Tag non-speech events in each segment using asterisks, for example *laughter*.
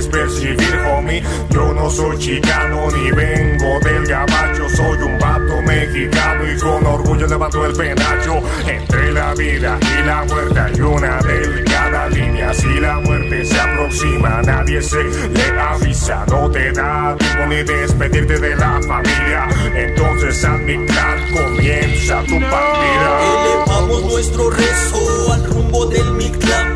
puedes percibir, homie. Yo no soy chicano ni vengo del gabacho, soy un vato mexicano y con orgullo levanto el penacho. Entre la vida y la muerte hay una delgada línea. Si la muerte se aproxima, nadie se le avisa, no te da tiempo ni despedirte de la familia. Entonces a mitad comienza tu partida. Elevamos nuestro rezo al rumbo del Mictlán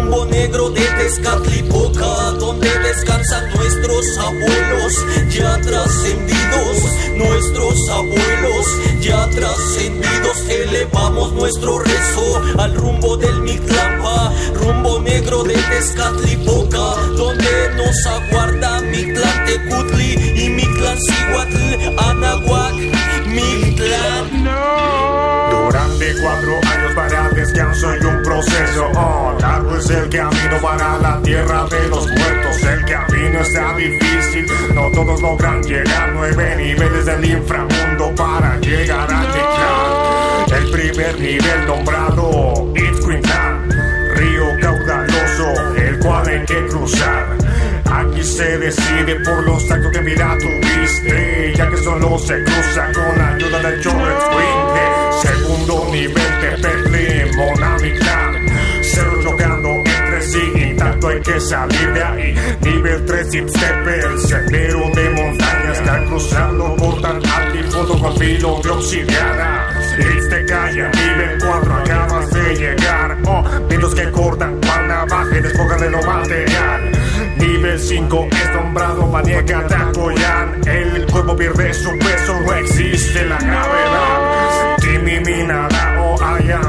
rumbo negro de Tezcatlipoca, donde descansan nuestros abuelos ya trascendidos, nuestros abuelos ya trascendidos. Elevamos nuestro rezo al rumbo del Mictlampa, rumbo negro de Tezcatlipoca, donde nos aguarda Mictlán Tecutli y Mictlán Cihuatl, Anahuac, Mictlán. No. Durante cuatro descanso y un proceso. Oh, largo es el camino para la tierra de los muertos. El camino está difícil, no todos logran llegar. Nueve niveles del inframundo para llegar a llegar. El primer nivel nombrado It's Quintan, río caudaloso, el cual hay que cruzar. Aquí se decide por los tacos que vida tuviste, ya que solo se cruza con la ayuda del Jordan Segundo nivel de monadical. Cero chocando entre sí, intacto hay que salir de ahí. Nivel 3 hip el sendero de montaña está cruzando por tan alto y foto con filo de obsidiana. Hits calle, nivel 4, acabas de llegar. Oh, vientos que cortan cual navaje, despojan de lo material. Nivel 5 es nombrado maniaca Takoyan. El cuerpo pierde su peso, no existe la gravedad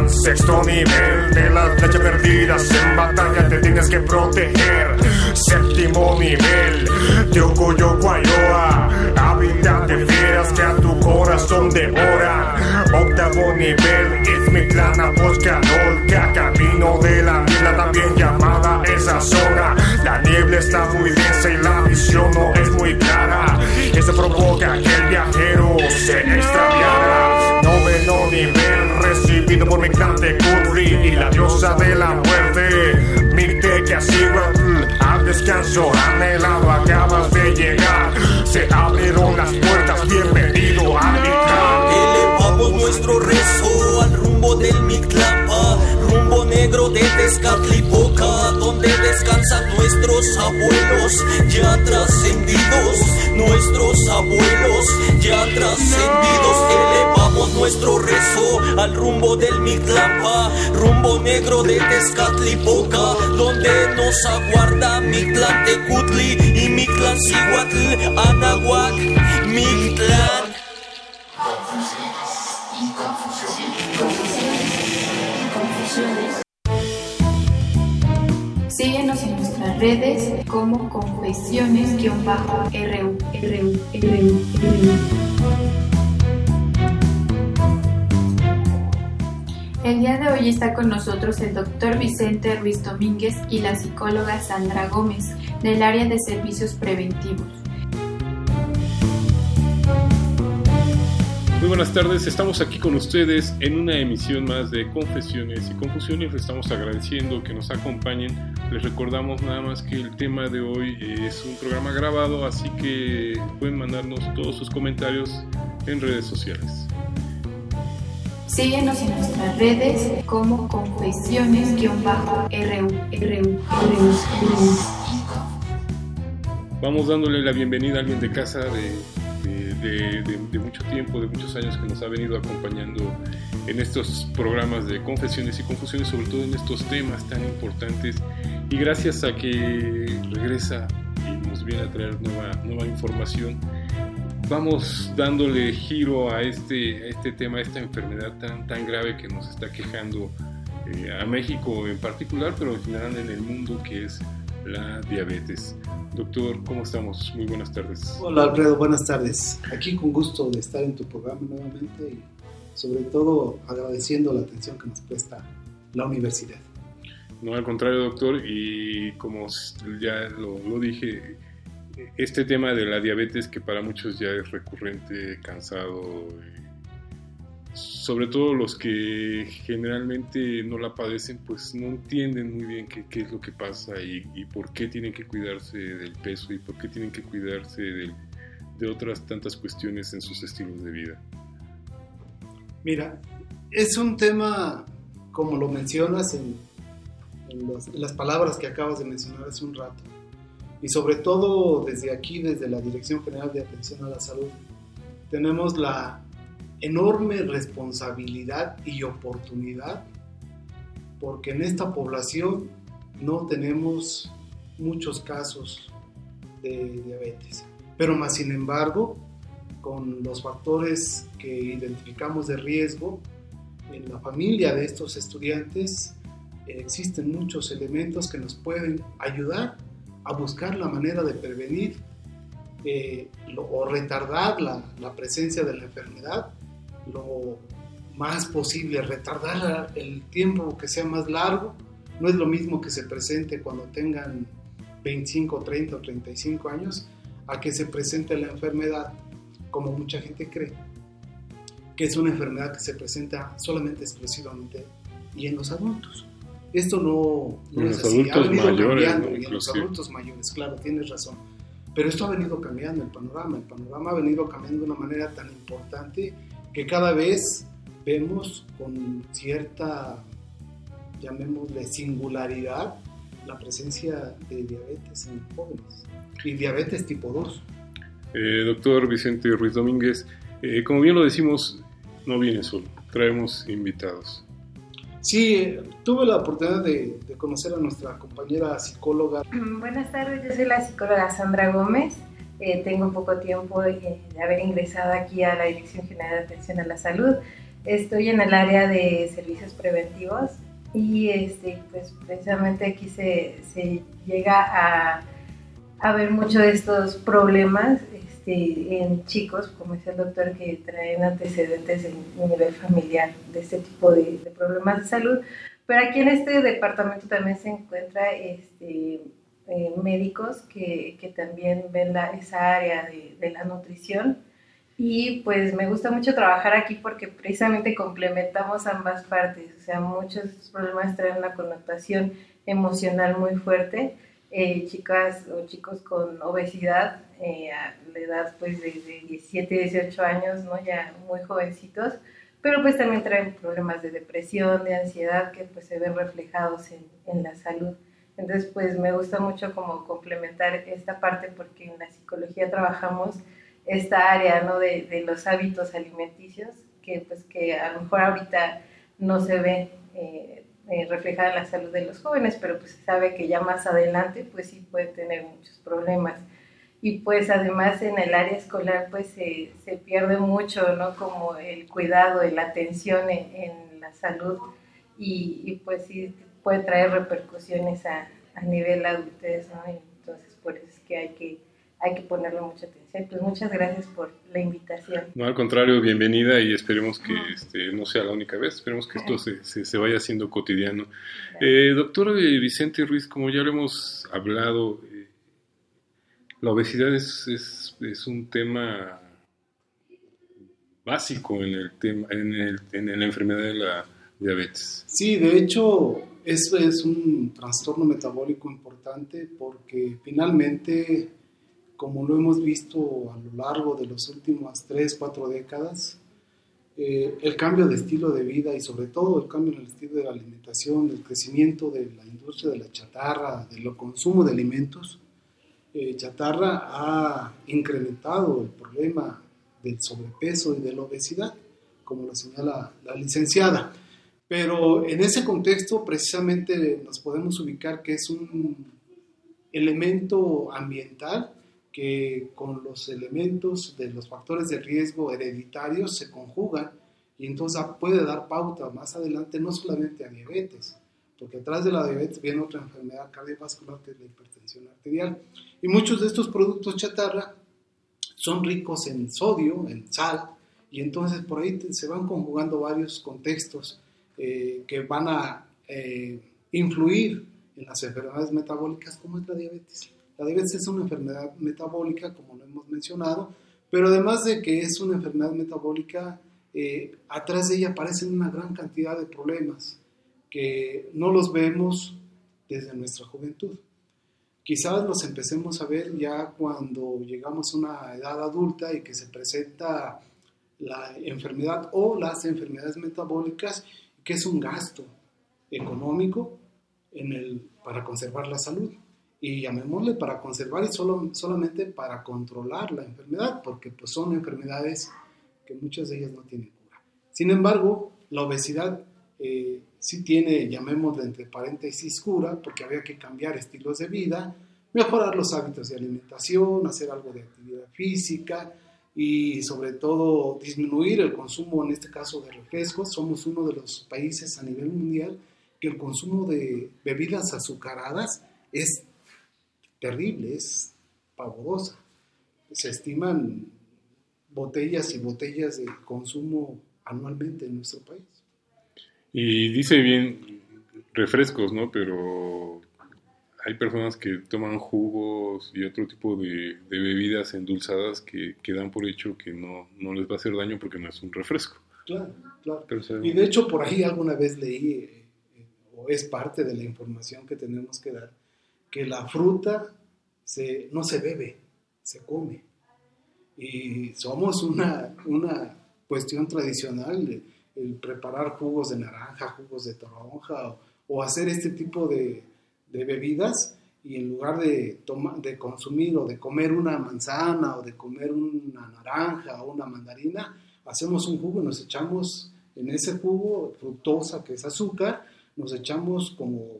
sexto nivel de las leches perdidas en batalla te tienes que proteger. Séptimo nivel de Ocoyo Guayoa hábitat de fieras que a tu corazón devora. Octavo nivel es mi clan volcadolca camino de la isla también llamada esa zona. La niebla está muy densa y la visión no es muy clara. Eso provoca que el viajero se extraviara. Noveno nivel Dirigido por mi cante Curry y la diosa de la muerte. Mirte que así mm, al descanso anhelado acabas de llegar. Se abrieron las puertas, bienvenido a Elevamos nuestro rezo al rumbo del Mictlán rumbo negro de Tezcatlipoca, donde descansan nuestros abuelos ya trascendidos, nuestros abuelos ya trascendidos. Elevamos nuestro rezo al rumbo del Mictlampa, rumbo negro de Tezcatlipoca, donde nos aguarda Mictlantecutli y Mictlancihuatl, Anahuac, Mictlán. Redes como confesiones-ru, ru, ru, ru. El día de hoy está con nosotros el doctor Vicente Ruiz Domínguez y la psicóloga Sandra Gómez del área de servicios preventivos. Muy buenas tardes, estamos aquí con ustedes en una emisión más de Confesiones y Confusiones. Les estamos agradeciendo que nos acompañen. Les recordamos nada más que el tema de hoy es un programa grabado, así que pueden mandarnos todos sus comentarios en redes sociales. Síguenos en nuestras redes como confesiones-ru, ru, Vamos dándole la bienvenida a alguien de casa de de, mucho tiempo, de muchos años que nos ha venido acompañando en estos programas de confesiones y confusiones, sobre todo en estos temas tan importantes. Y gracias a que regresa y nos viene a traer nueva, nueva información, vamos dándole giro a este, a este tema, a esta enfermedad tan, tan grave que nos está quejando eh, a México en particular, pero en general en el mundo, que es la diabetes. Doctor, ¿cómo estamos? Muy buenas tardes. Hola Alfredo, buenas tardes. Aquí con gusto de estar en tu programa nuevamente y sobre todo agradeciendo la atención que nos presta la universidad. No, al contrario, doctor, y como ya lo, lo dije, este tema de la diabetes que para muchos ya es recurrente, cansado, sobre todo los que generalmente no la padecen, pues no entienden muy bien qué, es lo que pasa y, por qué tienen que cuidarse del peso y por qué tienen que cuidarse de, de otras tantas cuestiones en sus estilos de vida. Mira, es un tema, como lo mencionas en, en las palabras que acabas de mencionar hace un rato, y sobre todo desde aquí, desde la Dirección General de Atención a la Salud, tenemos la enorme responsabilidad y oportunidad porque en esta población no tenemos muchos casos de diabetes. Pero más sin embargo, con los factores que identificamos de riesgo en la familia de estos estudiantes, existen muchos elementos que nos pueden ayudar a buscar la manera de prevenir eh, o retardar la, la presencia de la enfermedad lo más posible, retardar el tiempo que sea más largo. No es lo mismo que se presente cuando tengan 25, 30 o 35 años a que se presente la enfermedad como mucha gente cree, que es una enfermedad que se presenta solamente exclusivamente y en los adultos. Esto no, no es así, ha venido mayores, cambiando y en los adultos mayores, claro, tienes razón. Pero esto ha venido cambiando el panorama, el panorama ha venido cambiando de una manera tan importante que cada vez vemos con cierta, llamémosle, singularidad la presencia de diabetes en jóvenes y diabetes tipo 2. Eh, doctor Vicente Ruiz Domínguez, eh, como bien lo decimos, no viene solo, traemos invitados. Sí, tuve la oportunidad de, de, conocer a nuestra compañera psicóloga. Buenas tardes, yo soy la psicóloga Sandra Gómez. Eh, tengo poco tiempo de, haber ingresado aquí a la Dirección General de Atención a la Salud. Estoy en el área de servicios preventivos y este, pues precisamente aquí se, se llega a, a, ver muchos de estos problemas este, en chicos, como dice el doctor, que traen antecedentes en nivel familiar de este tipo de, de problemas de salud. Pero aquí en este departamento también se encuentra este, eh, médicos que, que, también ven la, esa área de, de, la nutrición. Y pues me gusta mucho trabajar aquí porque precisamente complementamos ambas partes. O sea, muchos problemas traen una connotación emocional muy fuerte. Eh, chicas o chicos con obesidad eh, a la edad pues de, de 17, 18 años, ¿no? Ya muy jovencitos, pero pues también traen problemas de depresión, de ansiedad que pues se ven reflejados en, en la salud. Entonces, pues me gusta mucho como complementar esta parte porque en la psicología trabajamos esta área, ¿no? De, de los hábitos alimenticios que pues que a lo mejor ahorita no se ve eh, eh, reflejada en la salud de los jóvenes, pero pues se sabe que ya más adelante pues sí puede tener muchos problemas. Y pues además en el área escolar pues se, se pierde mucho, ¿no? Como el cuidado, la atención en, en la salud y, y pues sí puede traer repercusiones a, a nivel adultez, ¿no? entonces por eso es que hay que hay que ponerle mucha atención. Pues muchas gracias por la invitación. No, al contrario, bienvenida y esperemos que este, no sea la única vez, esperemos que esto se, se, vaya haciendo cotidiano. Eh, doctor Vicente Ruiz, como ya lo hemos hablado, eh, la obesidad es, es, es, un tema básico en, el tema, en, el, en la enfermedad de la diabetes. Sí, de hecho, eso es un trastorno metabólico importante porque finalmente como lo hemos visto a lo largo de las últimas tres, cuatro décadas, eh, el cambio de estilo de vida y sobre todo el cambio en el estilo de la alimentación, el crecimiento de la industria de la chatarra, del consumo de alimentos, eh, chatarra ha incrementado el problema del sobrepeso y de la obesidad, como lo señala la licenciada. Pero en ese contexto precisamente nos podemos ubicar que es un elemento ambiental que con los elementos de los factores de riesgo hereditarios se conjugan y entonces puede dar pauta más adelante no solamente a diabetes, porque atrás de la diabetes viene otra enfermedad cardiovascular que es la hipertensión arterial. Y muchos de estos productos chatarra son ricos en sodio, en sal, y entonces por ahí se van conjugando varios contextos eh, que van a eh, influir en las enfermedades metabólicas como es la diabetes. La diabetes es una enfermedad metabólica, como lo hemos mencionado, pero además de que es una enfermedad metabólica, eh, atrás de ella aparecen una gran cantidad de problemas que no los vemos desde nuestra juventud. Quizás los empecemos a ver ya cuando llegamos a una edad adulta y que se presenta la enfermedad o las enfermedades metabólicas, que es un gasto económico en el, para conservar la salud y llamémosle para conservar y solo, solamente para controlar la enfermedad, porque pues son enfermedades que muchas de ellas no tienen cura. Sin embargo, la obesidad eh, sí tiene, llamémosle entre paréntesis, cura, porque había que cambiar estilos de vida, mejorar los hábitos de alimentación, hacer algo de actividad física y sobre todo disminuir el consumo, en este caso de refrescos. Somos uno de los países a nivel mundial que el consumo de bebidas azucaradas es terrible, es pavorosa. Se estiman botellas y botellas de consumo anualmente en nuestro país. Y dice bien refrescos, ¿no? Pero hay personas que toman jugos y otro tipo de, bebidas endulzadas que, que, dan por hecho que no, no, les va a hacer daño porque no es un refresco. Claro, claro. y de hecho por ahí alguna vez leí, eh, o es parte de la información que tenemos que dar, que la fruta se, no se bebe, se come. Y somos una, una cuestión tradicional el, preparar jugos de naranja, jugos de toronja o, hacer este tipo de, de, bebidas y en lugar de, de consumir o de comer una manzana o de comer una naranja o una mandarina, hacemos un jugo, nos echamos en ese jugo fructosa que es azúcar, nos echamos como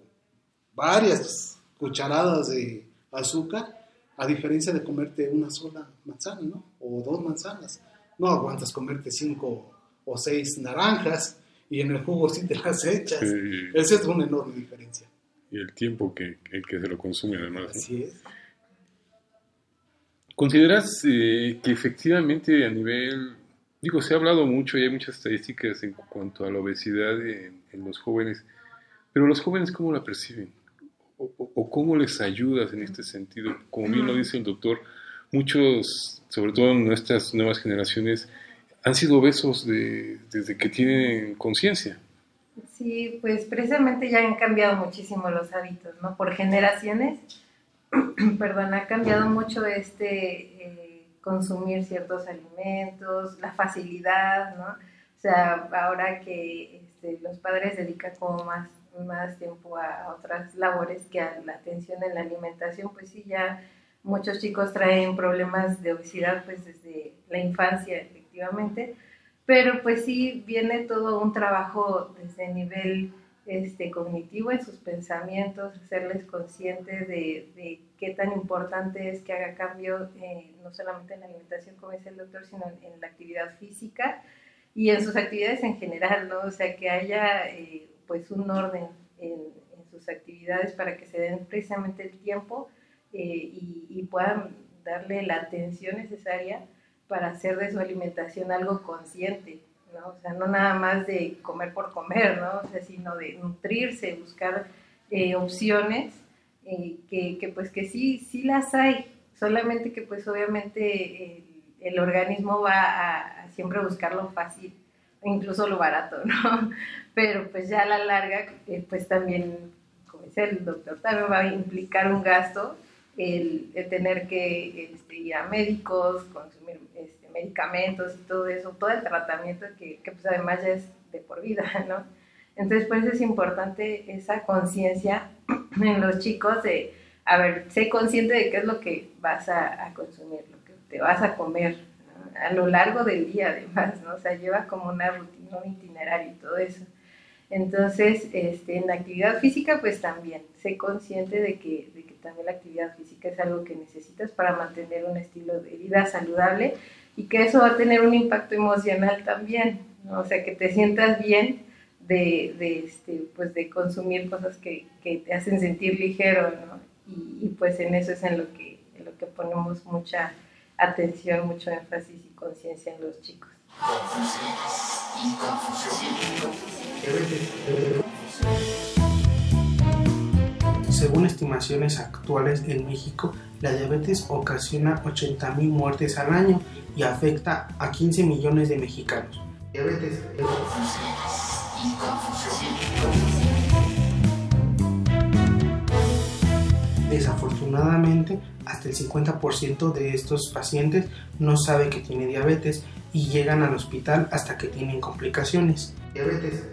varias cucharadas de azúcar, a diferencia de comerte una sola manzana, ¿no? O dos manzanas. No aguantas comerte cinco o seis naranjas y en el jugo sí te las echas. Esa es una enorme diferencia. Y el tiempo que, que, se lo consume además. Así es. ¿Consideras eh, que efectivamente a nivel, digo, se ha hablado mucho y hay muchas estadísticas en cuanto a la obesidad en los jóvenes, pero los jóvenes cómo la perciben? o, cómo les ayudas en este sentido? Como bien lo dice el doctor, muchos, sobre todo en nuestras nuevas generaciones, han sido obesos desde que tienen conciencia. Sí, pues precisamente ya han cambiado muchísimo los hábitos, ¿no? Por generaciones, *clears throat* perdón, ha cambiado mucho este eh, consumir ciertos alimentos, la facilidad, ¿no? O sea, ahora que este, los padres dedican como más más tiempo a, otras labores que a la atención en la alimentación, pues sí, ya muchos chicos traen problemas de obesidad pues desde la infancia, efectivamente, pero pues sí viene todo un trabajo desde el nivel este, cognitivo en sus pensamientos, hacerles conscientes de, qué tan importante es que haga cambio, eh, no solamente en la alimentación, como dice el doctor, sino en, la actividad física y en sus actividades en general, ¿no? O sea, que haya eh, pues un orden en, sus actividades para que se den precisamente el tiempo y, puedan darle la atención necesaria para hacer de su alimentación algo consciente, ¿no? O sea, no nada más de comer por comer, ¿no? sino de nutrirse, buscar opciones que, que, pues que sí, sí las hay, solamente que pues obviamente el, organismo va a, siempre buscar lo fácil, incluso lo barato, ¿no? *laughs* Pero pues ya a la larga, eh, pues también, como dice el doctor, también va a implicar un gasto el, tener que este, ir a médicos, consumir este, medicamentos y todo eso, todo el tratamiento que, pues además ya es de por vida, *laughs* ¿no? Entonces, pues es importante esa conciencia *clears throat* en los chicos de, a ver, sé consciente de qué es lo que vas a, consumir, lo que te vas a comer a lo largo del día, además, ¿no? O sea, lleva como una rutina, un itinerario y todo eso. Entonces, este, en la actividad física, pues también, sé consciente de que, de que también la actividad física es algo que necesitas para mantener un estilo de vida saludable y que eso va a tener un impacto emocional también, ¿no? O sea, que te sientas bien de, de, este, pues de consumir cosas que, que, te hacen sentir ligero, ¿no? Y, pues en eso es en lo que, en lo que ponemos mucha atención, mucho énfasis y conciencia en los chicos. Según estimaciones actuales en México, la diabetes ocasiona 80.000 muertes al año y afecta a 15 millones de mexicanos. Diabetes. Desafortunadamente, hasta el 50% de estos pacientes no sabe que tiene diabetes y llegan al hospital hasta que tienen complicaciones. Diabetes.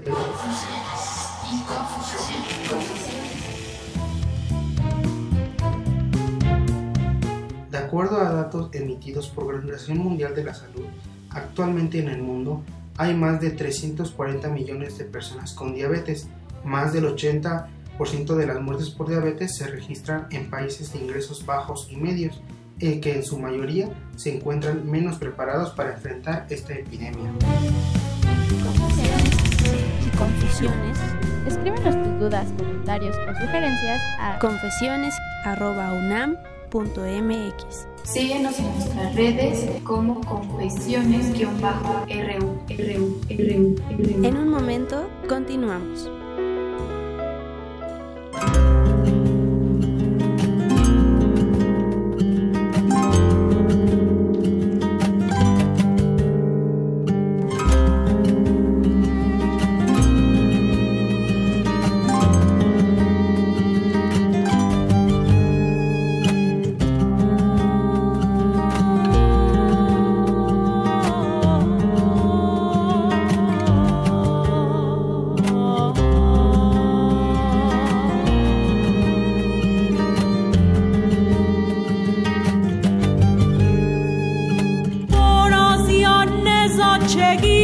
De acuerdo a datos emitidos por Organización Mundial de la Salud, actualmente en el mundo hay más de 340 millones de personas con diabetes. Más del 80% de las muertes por diabetes se registran en países de ingresos bajos y medios, en que en su mayoría se encuentran menos preparados para enfrentar esta epidemia. y confusiones. Escríbenos tus dudas, comentarios o sugerencias a confesiones.unam.mx. Síguenos en nuestras redes como confesiones-ru. En un momento, continuamos. Bye.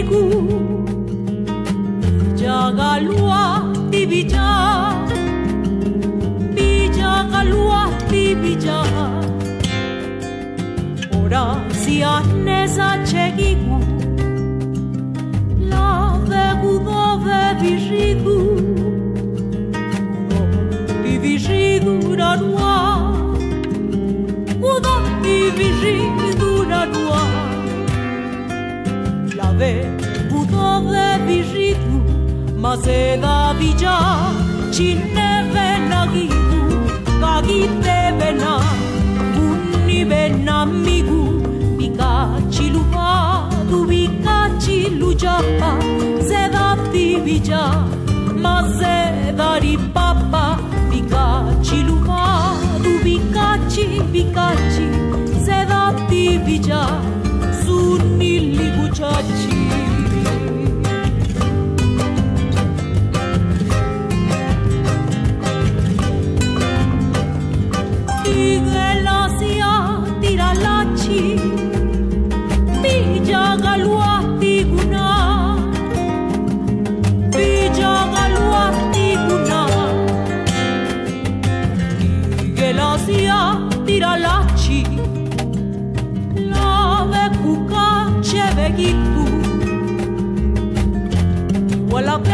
amigo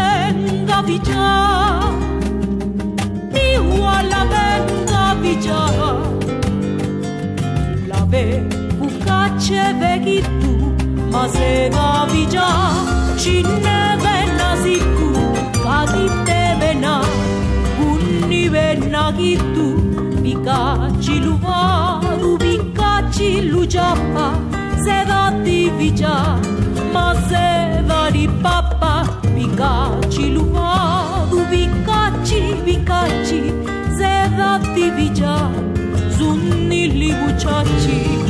venga dicha, la venga dicha, la ve cu cace tu, ma se va vija, cine vena zicu, ca te vena, unni vena gitu, bicaci chiluva, bicaci lugeapa, se da divija, ma se va ripapa, Gaci, Lupadu, Bicaci, Bicaci, zedati Vigia, Zunnili, Buciaci.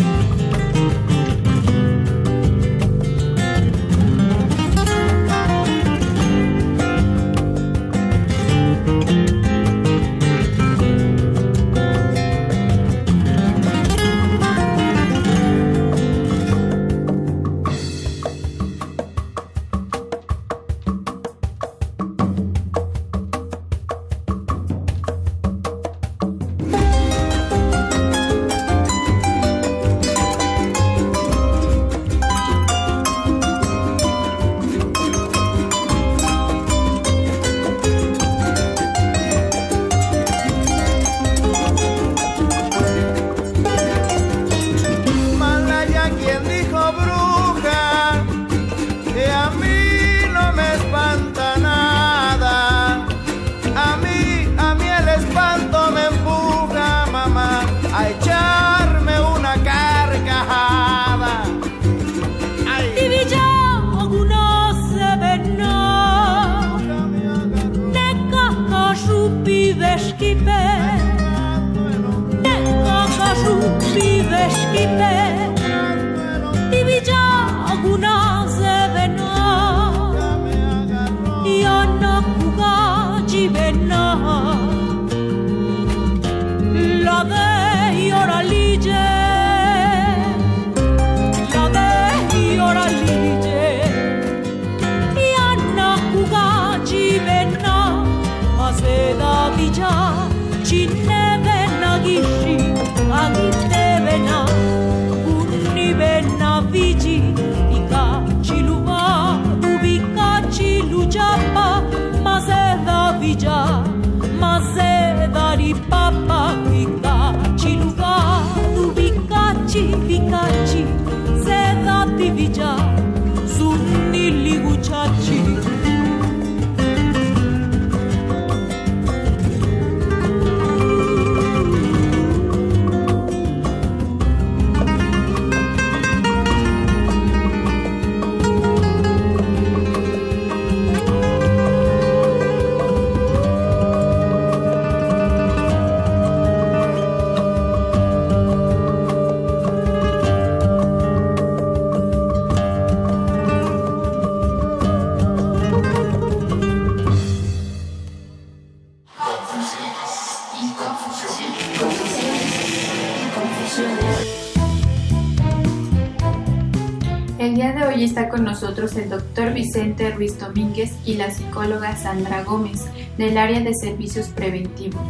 Zunni buchachi con nosotros el doctor Vicente Ruiz Domínguez y la psicóloga Sandra Gómez del área de servicios preventivos.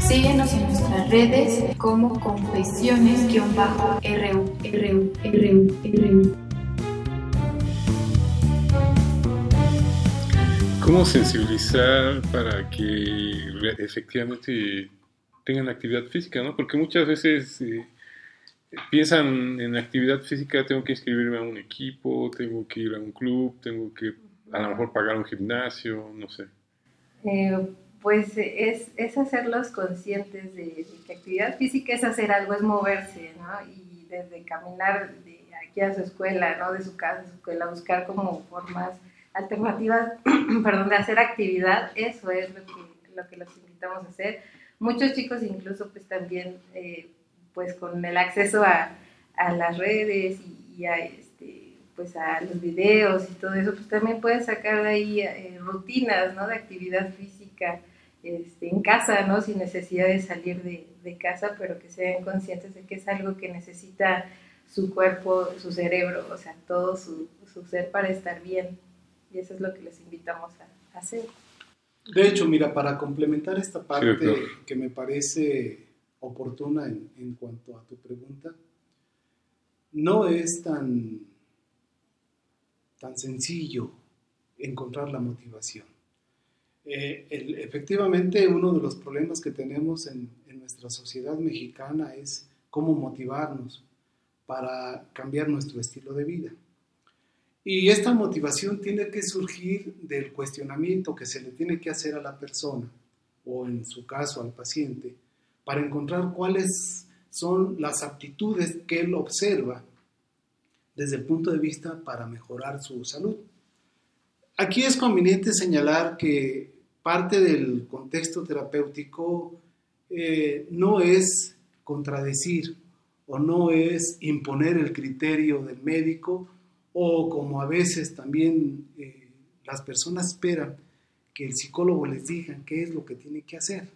Síguenos en nuestras redes como confesiones-ru, ru, ru, ru. ¿Cómo sensibilizar para que efectivamente tengan actividad física? ¿no? Porque muchas veces... Eh, piensan en actividad física, tengo que inscribirme a un equipo, tengo que ir a un club, tengo que a lo mejor pagar un gimnasio, no sé. Eh, pues es, es, hacerlos conscientes de, que actividad física es hacer algo, es moverse, ¿no? Y desde caminar de aquí a su escuela, ¿no? De su casa a su escuela, buscar como formas alternativas, *clears throat* perdón, de hacer actividad, eso es lo que, lo que los invitamos a hacer. Muchos chicos incluso pues también... Eh, pues con el acceso a, a las redes y, a, este, pues a los videos y todo eso, pues también pueden sacar de ahí eh, rutinas, ¿no? De actividad física este, en casa, ¿no? Sin necesidad de salir de, de, casa, pero que sean conscientes de que es algo que necesita su cuerpo, su cerebro, o sea, todo su, su ser para estar bien. Y eso es lo que les invitamos a, hacer. De hecho, mira, para complementar esta parte que me parece oportuna en, cuanto a tu pregunta, no es tan, tan sencillo encontrar la motivación. Eh, efectivamente, uno de los problemas que tenemos en, nuestra sociedad mexicana es cómo motivarnos para cambiar nuestro estilo de vida. Y esta motivación tiene que surgir del cuestionamiento que se le tiene que hacer a la persona, o en su caso al paciente, para encontrar cuáles son las aptitudes que él observa desde el punto de vista para mejorar su salud. Aquí es conveniente señalar que parte del contexto terapéutico eh, no es contradecir o no es imponer el criterio del médico o como a veces también eh, las personas esperan que el psicólogo les diga qué es lo que tiene que hacer.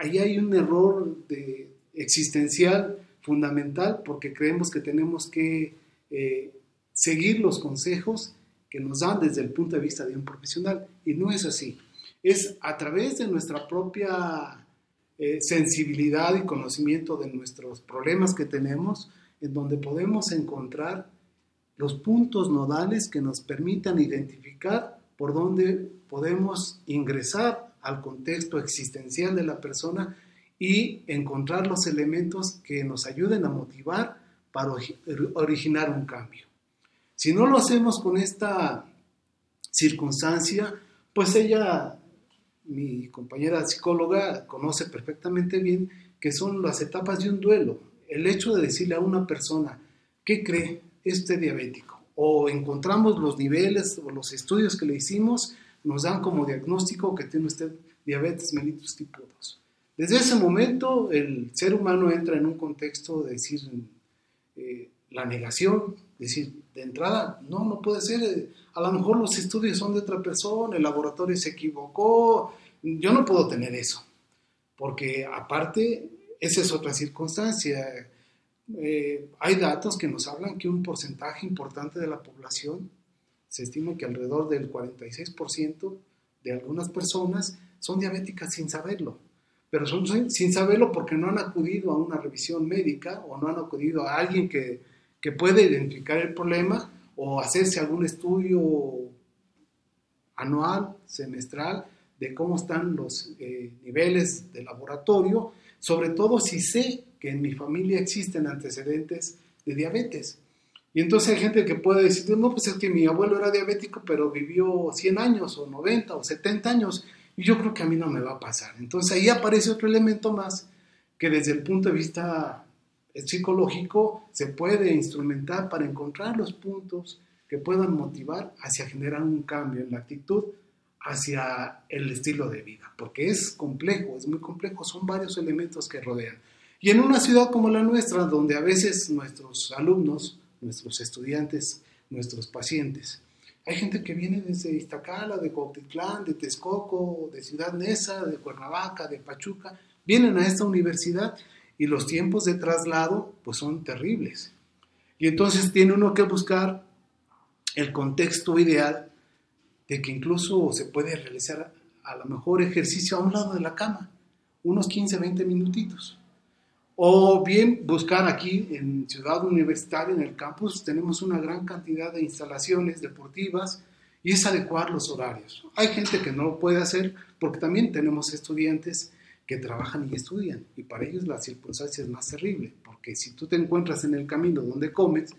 Ahí hay un error de, existencial fundamental porque creemos que tenemos que eh, seguir los consejos que nos dan desde el punto de vista de un profesional y no es así. Es a través de nuestra propia eh, sensibilidad y conocimiento de nuestros problemas que tenemos en donde podemos encontrar los puntos nodales que nos permitan identificar por dónde podemos ingresar al contexto existencial de la persona y encontrar los elementos que nos ayuden a motivar para originar un cambio. Si no lo hacemos con esta circunstancia, pues ella, mi compañera psicóloga, conoce perfectamente bien que son las etapas de un duelo. El hecho de decirle a una persona, ¿qué cree? ¿Es usted diabético? O encontramos los niveles o los estudios que le hicimos, nos dan como diagnóstico que tiene usted diabetes mellitus tipo 2 desde ese momento el ser humano entra en un contexto de decir eh, la negación, decir de entrada, no, no puede ser, eh, a lo mejor los estudios son de otra persona, el laboratorio se equivocó, yo no puedo tener eso, porque aparte, esa es otra circunstancia. Eh, hay datos que nos hablan que un porcentaje importante de la población, se estima que alrededor del 46% de algunas personas son diabéticas sin saberlo pero son sin saberlo porque no han acudido a una revisión médica o no han acudido a alguien que, que identificar el problema o hacerse algún estudio anual, semestral, de cómo están los eh, niveles de laboratorio, sobre todo si sé que en mi familia existen antecedentes de diabetes. Y entonces hay gente que puede decir, no, pues es que mi abuelo era diabético, pero vivió 100 años o 90 o 70 años y yo creo que a mí no me va a pasar. Entonces ahí aparece otro elemento más que desde el punto de vista psicológico se puede instrumentar para encontrar los puntos que puedan motivar hacia generar un cambio en la actitud hacia el estilo de vida, porque es complejo, es muy complejo, son varios elementos que rodean. Y en una ciudad como la nuestra, donde a veces nuestros alumnos, nuestros estudiantes, nuestros pacientes, hay gente que viene desde Iztacala, de Cuautitlán, de Texcoco, de Ciudad Neza, de Cuernavaca, de Pachuca, vienen a esta universidad y los tiempos de traslado pues son terribles. Y entonces tiene uno que buscar el contexto ideal de que incluso se puede realizar a lo mejor ejercicio a un lado de la cama, unos 15, 20 minutitos. O bien buscar aquí en Ciudad Universitaria, en el campus, tenemos una gran cantidad de instalaciones deportivas y es adecuar los horarios. Hay gente que no lo puede hacer porque también tenemos estudiantes que trabajan y estudian y para ellos la circunstancia es más terrible porque si tú te encuentras en el camino donde comes,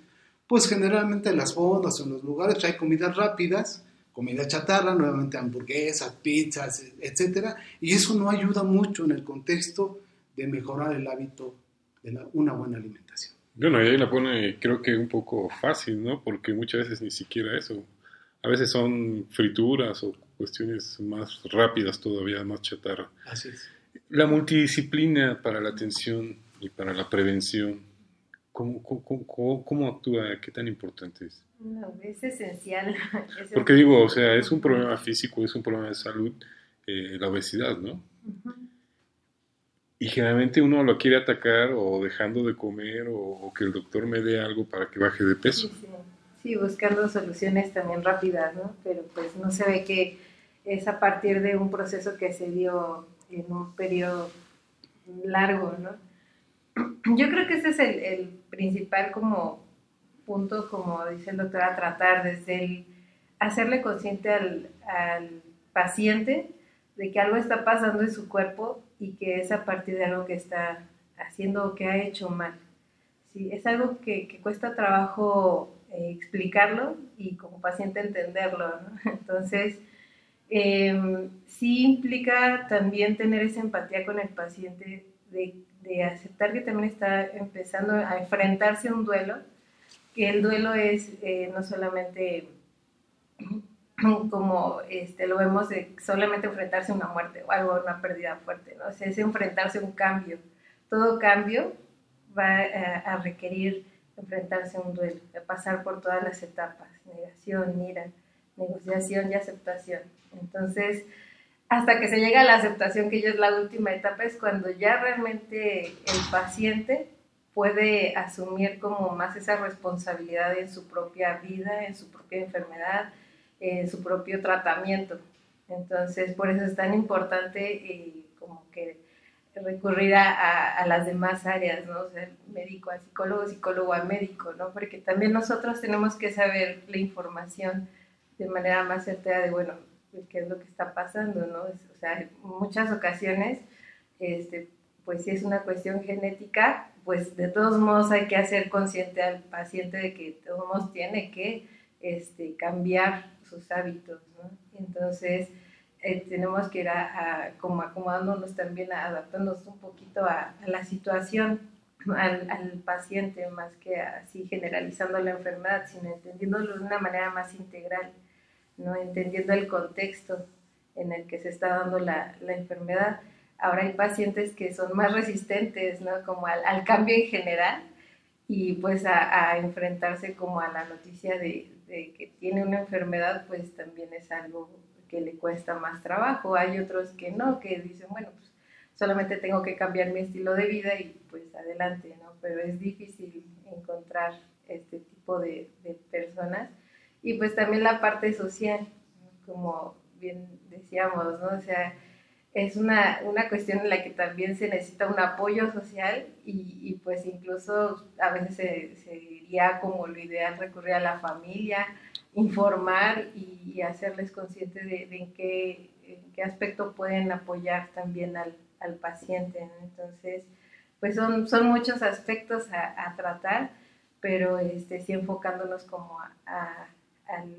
pues generalmente en las fondas o en los lugares hay comidas rápidas, comida chatarra, nuevamente hamburguesas, pizzas, etcétera, y eso no ayuda mucho en el contexto de mejorar el hábito de una buena alimentación. Bueno, y ahí la pone creo que un poco fácil, ¿no? Porque muchas veces ni siquiera eso. A veces son frituras o cuestiones más rápidas todavía, más chatarra. Así es. La multidisciplina para la atención y para la prevención, ¿cómo, cómo, cómo, actúa? ¿Qué tan importante es? No, *laughs* es esencial. Porque digo, o sea, es un problema físico, es un problema de salud, eh, la obesidad, ¿no? Y generalmente uno lo quiere atacar o dejando de comer o, que el doctor me dé algo para que baje de peso. Sí, buscando soluciones también rápidas, ¿no? Pero pues no se ve que es a partir de un proceso que se dio en un periodo largo, ¿no? *clears throat* Yo creo que ese es el, principal como punto, como dice el doctor, a tratar desde el hacerle consciente al, al paciente de que algo está pasando en su cuerpo y que es a partir de algo que está haciendo o que ha hecho mal. Sí, es algo que, que cuesta trabajo eh, explicarlo y como paciente entenderlo, ¿no? *laughs* Entonces, eh, sí implica también tener esa empatía con el paciente, de, de, aceptar que también está empezando a enfrentarse a un duelo, que el duelo es eh, no solamente *clears throat* como este, lo vemos de solamente enfrentarse a una muerte o algo, una pérdida fuerte, ¿no? O sea, es enfrentarse a un cambio. Todo cambio va a, a requerir enfrentarse a un duelo, a pasar por todas las etapas, negación, ira, negociación y aceptación. Entonces, hasta que se llega a la aceptación, que ya es la última etapa, es cuando ya realmente el paciente puede asumir como más esa responsabilidad en su propia vida, en su propia enfermedad, en su propio tratamiento. Entonces, por eso es tan importante eh, como que recurrir a, a, las demás áreas, ¿no? O médico a psicólogo, psicólogo a médico, ¿no? Porque también nosotros tenemos que saber la información de manera más certera de, bueno, qué es lo que está pasando, ¿no? O sea, en muchas ocasiones, este, pues si es una cuestión genética, pues de todos modos hay que hacer consciente al paciente de que todos modos tiene que este, cambiar sus hábitos. Entonces, eh, tenemos que ir a, como acomodándonos también, adaptándonos un poquito a, a la situación, al, paciente, más que así generalizando la enfermedad, sino entendiéndolo de una manera más integral, ¿no? entendiendo el contexto en el que se está dando la, la enfermedad. Ahora hay pacientes que son más resistentes, ¿no? Como al, al cambio en general y pues a, a, enfrentarse como a la noticia de, de que tiene una enfermedad, pues también es algo que le cuesta más trabajo, hay otros que no, que dicen, bueno, pues solamente tengo que cambiar mi estilo de vida y pues adelante, ¿no? Pero es difícil encontrar este tipo de, de personas. Y pues también la parte social, como bien decíamos, ¿no? O sea, es una, una cuestión en la que también se necesita un apoyo social y, y pues incluso a veces se, se diría como lo ideal recurrir a la familia, informar y, hacerles conscientes de, en, qué, qué aspecto pueden apoyar también al, al paciente. Entonces, pues son, son muchos aspectos a, a tratar, pero este, sí enfocándonos como a, a, al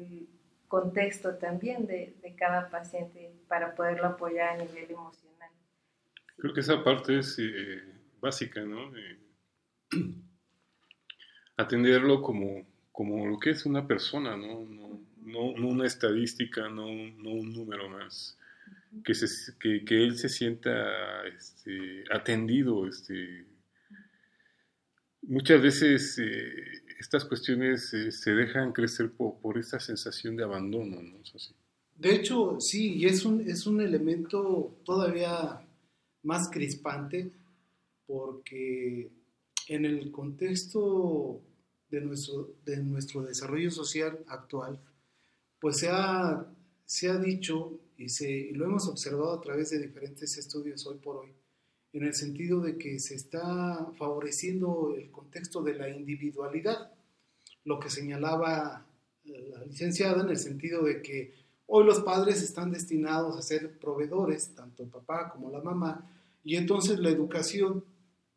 contexto también de, de, cada paciente para poderlo apoyar a nivel emocional. Creo que esa parte es eh, básica, ¿no? Eh, *clears throat* atenderlo como como lo que es una persona, no, no, no, no una estadística, no, no, un número más. Que, se, que, que él se sienta este, atendido. Este. Muchas veces eh, estas cuestiones eh, se dejan crecer por, esta sensación de abandono. ¿no? De hecho, sí, y es un, es un elemento todavía más crispante porque en el contexto de nuestro, de nuestro desarrollo social actual, pues se ha, se ha dicho y, se, y lo hemos observado a través de diferentes estudios hoy por hoy, en el sentido de que se está favoreciendo el contexto de la individualidad, lo que señalaba la licenciada en el sentido de que hoy los padres están destinados a ser proveedores, tanto el papá como la mamá, y entonces la educación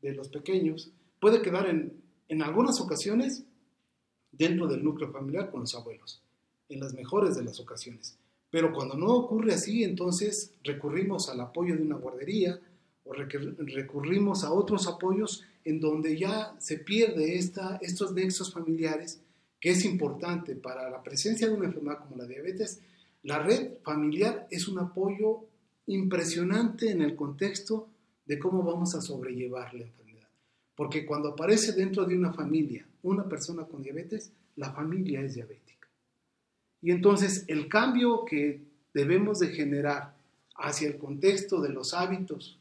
de los pequeños puede quedar en, en algunas ocasiones dentro del núcleo familiar con los abuelos, en las mejores de las ocasiones. Pero cuando no ocurre así, entonces recurrimos al apoyo de una guardería o recurrimos a otros apoyos en donde ya se pierde esta, estos nexos familiares, que es importante para la presencia de una enfermedad como la diabetes. La red familiar es un apoyo impresionante en el contexto de cómo vamos a sobrellevar la enfermedad. Porque cuando aparece dentro de una familia una persona con diabetes, la familia es diabética. Y entonces el cambio que debemos de generar hacia el contexto de los hábitos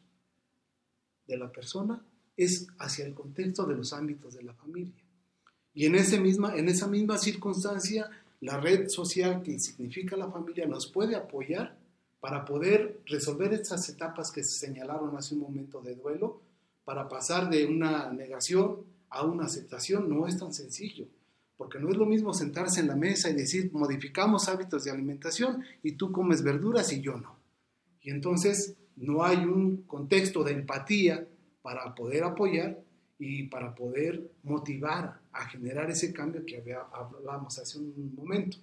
de la persona es hacia el contexto de los ámbitos de la familia. Y en, ese misma, en esa misma circunstancia, la red social que significa la familia nos puede apoyar para poder resolver estas etapas que se señalaron hace un momento de duelo para pasar de una negación a una aceptación no es tan sencillo, porque no es lo mismo sentarse en la mesa y decir, modificamos hábitos de alimentación y tú comes verduras y yo no. Y entonces no hay un contexto de empatía para poder apoyar y para poder motivar a generar ese cambio que hablábamos hace un momento.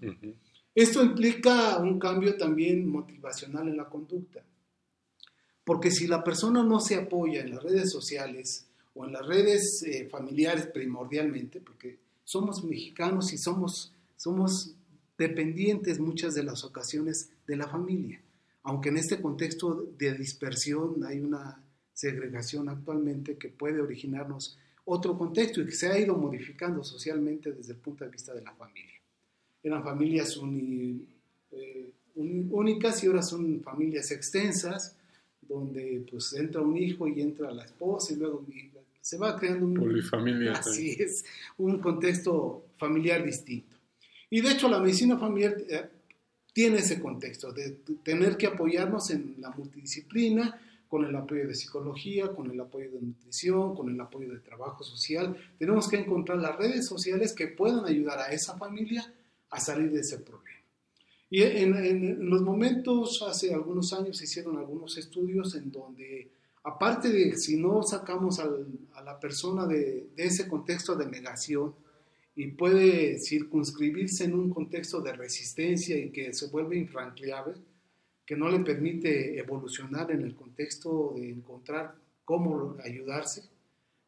Esto implica un cambio también motivacional en la conducta, porque si la persona no se apoya en las redes sociales o en las redes eh, familiares primordialmente, porque somos mexicanos y somos, somos dependientes muchas de las ocasiones de la familia, aunque en este contexto de dispersión hay una segregación actualmente que puede originarnos otro contexto y que se ha ido modificando socialmente desde el punto de vista de la familia eran familias eh, únicas y ahora son familias extensas, donde pues entra un hijo y entra la esposa y luego se va creando un... Polifamilia. Así es, un contexto familiar distinto. Y de hecho la medicina familiar eh, tiene ese contexto de tener que apoyarnos en la multidisciplina, con el apoyo de psicología, con el apoyo de nutrición, con el apoyo de trabajo social. Tenemos que encontrar las redes sociales que puedan ayudar a esa familia a salir de ese problema. Y en, los momentos, hace algunos años se hicieron algunos estudios en donde, aparte de si no sacamos a la persona de, ese contexto de negación y puede circunscribirse en un contexto de resistencia y que se vuelve infranqueable, que no le permite evolucionar en el contexto de encontrar cómo ayudarse,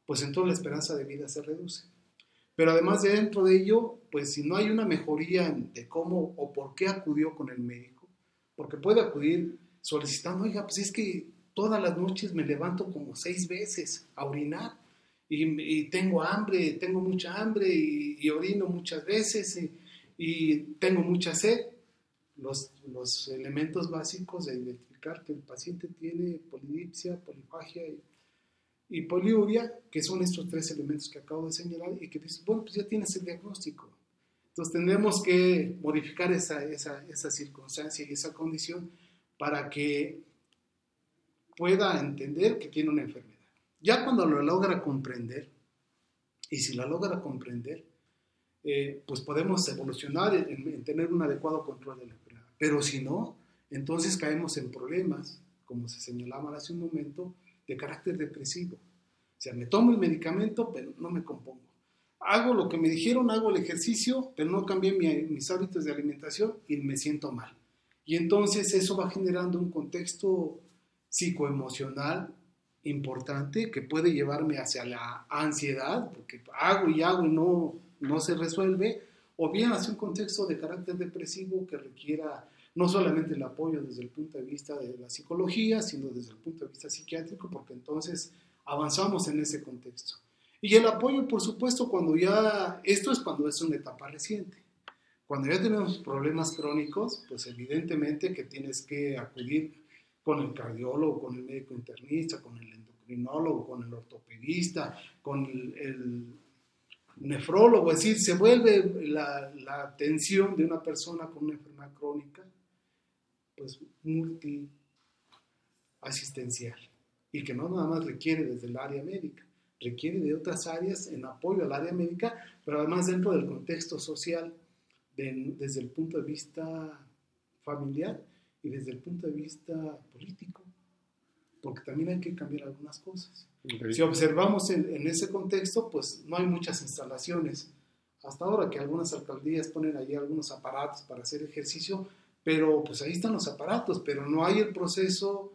pues entonces la esperanza de vida se reduce. Pero además de dentro de ello, pues si no hay una mejoría de cómo o por qué acudió con el médico, porque puede acudir solicitando, oiga, pues es que todas las noches me levanto como seis veces a orinar y, tengo hambre, tengo mucha hambre y, orino muchas veces y, y, tengo mucha sed. Los, los elementos básicos de identificar que el paciente tiene polidipsia, polifagia y y poliuria, que son estos tres elementos que acabo de señalar, y que dices, bueno, pues ya tienes el diagnóstico. Entonces tendremos que modificar esa, esa, esa circunstancia y esa condición para que pueda entender que tiene una enfermedad. Ya cuando lo logra comprender, y si la logra comprender, eh, pues podemos evolucionar en, en, tener un adecuado control de la enfermedad. Pero si no, entonces caemos en problemas, como se señalaba hace un momento, de carácter depresivo. O sea, me tomo el medicamento, pero no me compongo. Hago lo que me dijeron, hago el ejercicio, pero no cambié mis hábitos de alimentación y me siento mal. Y entonces eso va generando un contexto psicoemocional importante que puede llevarme hacia la ansiedad, porque hago y hago y no, no se resuelve, o bien hacia un contexto de carácter depresivo que requiera no solamente el apoyo desde el punto de vista de la psicología, sino desde el punto de vista psiquiátrico, porque entonces avanzamos en ese contexto. Y el apoyo, por supuesto, cuando ya, esto es cuando es una etapa reciente. Cuando ya tenemos problemas crónicos, pues evidentemente que tienes que acudir con el cardiólogo, con el médico internista, con el endocrinólogo, con el ortopedista, con el, nefrólogo, es decir, se vuelve la, la atención de una persona con una enfermedad crónica pues multiasistencial. Y que no nada más requiere desde el área médica, requiere de otras áreas en apoyo al área médica, pero además dentro del contexto social, desde el punto de vista familiar y desde el punto de vista político, porque también hay que cambiar algunas cosas. Si observamos en, en, ese contexto, pues no hay muchas instalaciones. Hasta ahora que algunas alcaldías ponen ahí algunos aparatos para hacer ejercicio, pero pues ahí están los aparatos, pero no hay el proceso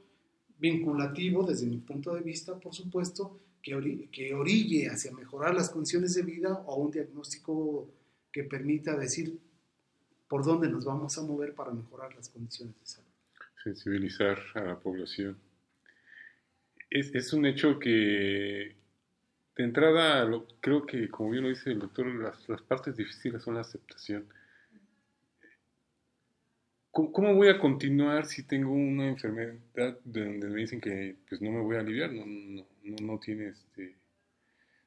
vinculativo desde mi punto de vista, por supuesto, que, que orille hacia mejorar las condiciones de vida o un diagnóstico que permita decir por dónde nos vamos a mover para mejorar las condiciones de salud. Sensibilizar a la población. Es, un hecho que de entrada, creo que, como bien lo dice el doctor, las, partes difíciles son la aceptación ¿Cómo, voy a continuar si tengo una enfermedad de donde me dicen que pues, no me voy a aliviar? No, no, no, tiene este,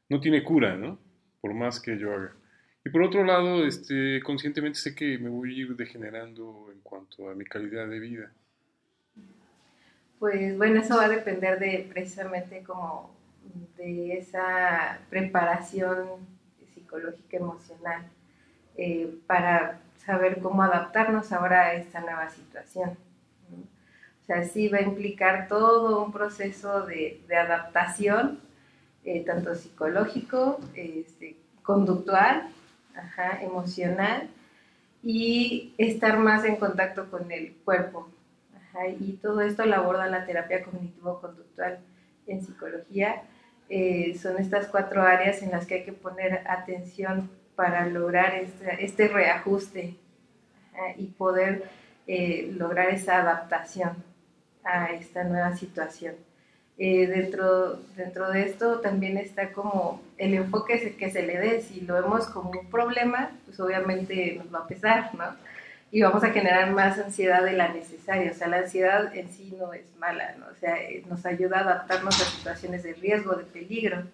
no tiene cura, ¿no? Por más que yo haga. Y por otro lado, este, conscientemente sé que me voy a ir degenerando en cuanto a mi calidad de vida. Pues bueno, eso va a depender de precisamente como de esa preparación psicológica emocional eh, para saber cómo adaptarnos ahora a esta nueva situación. O sea, sí va a implicar todo un proceso de, adaptación eh, tanto psicológico, este, conductual, emocional y estar más en contacto con el cuerpo. y todo esto lo aborda la terapia cognitivo-conductual en psicología. Eh, son estas cuatro áreas en las que hay que poner atención para lograr este, reajuste y poder eh, lograr esa adaptación a esta nueva situación. Eh, dentro, dentro de esto también está como el enfoque que se le dé. Si lo vemos como un problema, pues obviamente nos va a pesar, ¿no? Y vamos a generar más ansiedad de la necesaria. O sea, la ansiedad en sí no es mala, ¿no? O sea, eh, nos ayuda a adaptarnos a situaciones de riesgo, de peligro.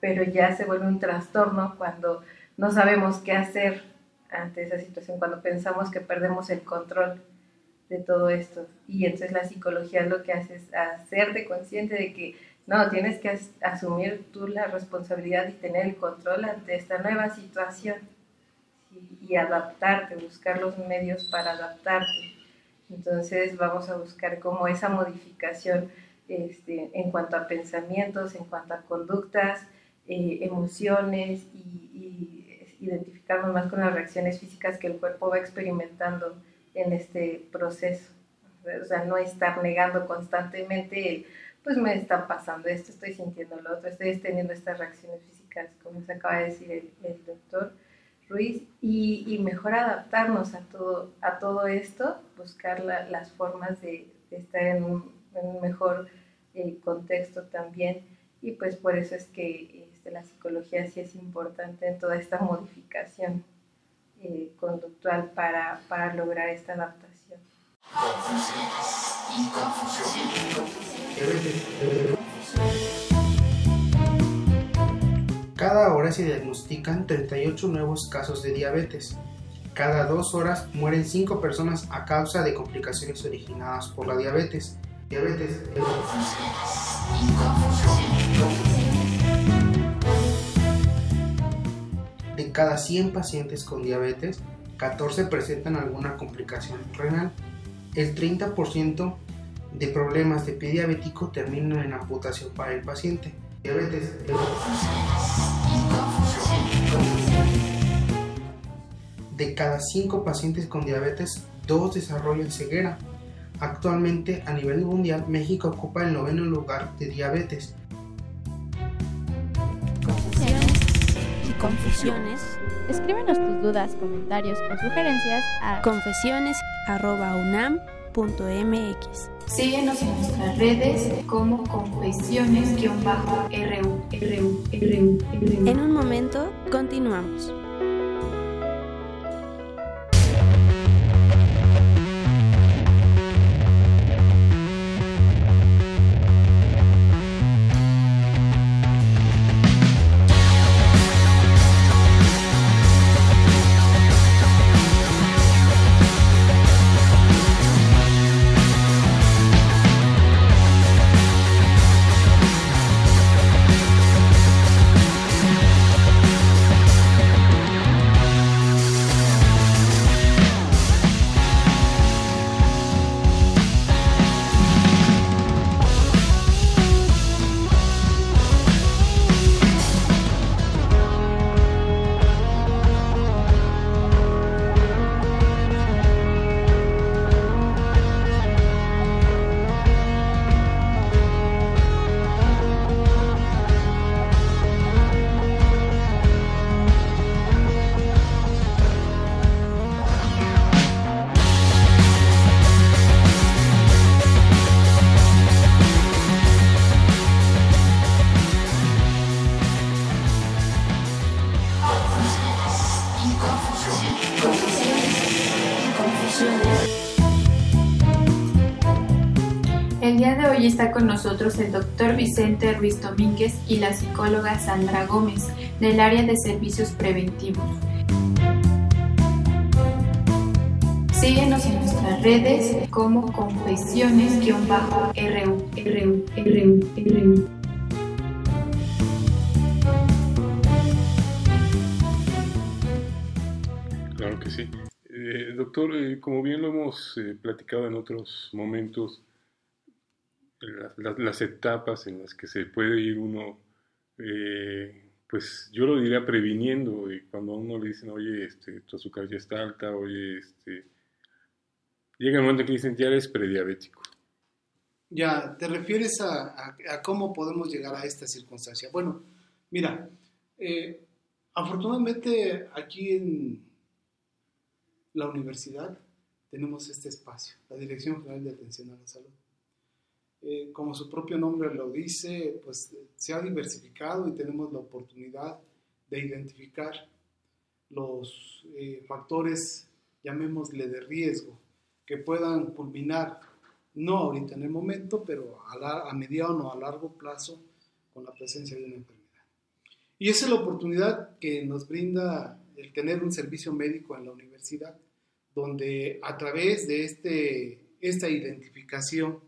pero ya se vuelve un trastorno cuando no sabemos qué hacer ante esa situación, cuando pensamos que perdemos el control de todo esto. Y entonces la psicología lo que hace es hacerte consciente de que no, tienes que asumir tú la responsabilidad y tener el control ante esta nueva situación y adaptarte, buscar los medios para adaptarte. Entonces vamos a buscar como esa modificación este, en cuanto a pensamientos, en cuanto a conductas, eh, emociones y, y identificarnos más con las reacciones físicas que el cuerpo va experimentando en este proceso. O sea, no estar negando constantemente el, pues me está pasando esto, estoy sintiendo lo otro, estoy teniendo estas reacciones físicas, como se acaba de decir el, doctor Ruiz, y, mejor adaptarnos a todo, a todo esto, buscar las formas de, estar en un, mejor eh, contexto también, y pues por eso es que este, la psicología sí es importante en toda esta modificación. Eh, conductual para, para lograr esta adaptación. Cada hora se diagnostican 38 nuevos casos de diabetes. Cada dos horas mueren 5 personas a causa de complicaciones originadas por la diabetes. Diabetes. De cada 100 pacientes con diabetes, 14 presentan alguna complicación renal. El 30% de problemas de pie diabético terminan en amputación para el paciente. Diabetes. De cada 5 pacientes con diabetes, 2 desarrollan ceguera. Actualmente, a nivel mundial, México ocupa el noveno lugar de diabetes confusiones, escríbenos tus dudas, comentarios o sugerencias a confesiones.unam.mx. Síguenos en nuestras redes como confesiones-ru. En un momento, continuamos. Está con nosotros el doctor Vicente Ruiz Domínguez y la psicóloga Sandra Gómez del área de servicios preventivos. Síguenos en nuestras redes como confesiones-ru, RU, RU, RU, Claro que sí. Eh, doctor, eh, como bien lo hemos eh, platicado en otros momentos, las, etapas en las que se puede ir uno eh, pues yo lo diría previniendo, y cuando a uno le dicen, oye, este, tu azúcar ya está alta, oye, este, llega el momento en que dicen, ya eres prediabético. Ya, ¿te refieres a, cómo podemos llegar a esta circunstancia? Bueno, mira, eh, afortunadamente aquí en la universidad tenemos este espacio, la Dirección General de Atención a la Salud. Eh, como su propio nombre lo dice, pues se ha diversificado y tenemos la oportunidad de identificar los eh, factores, llamémosle de riesgo, que puedan culminar, no ahorita en el momento, pero a, a mediano o a largo plazo con la presencia de una enfermedad. Y esa es la oportunidad que nos brinda el tener un servicio médico en la universidad, donde a través de este, esta identificación,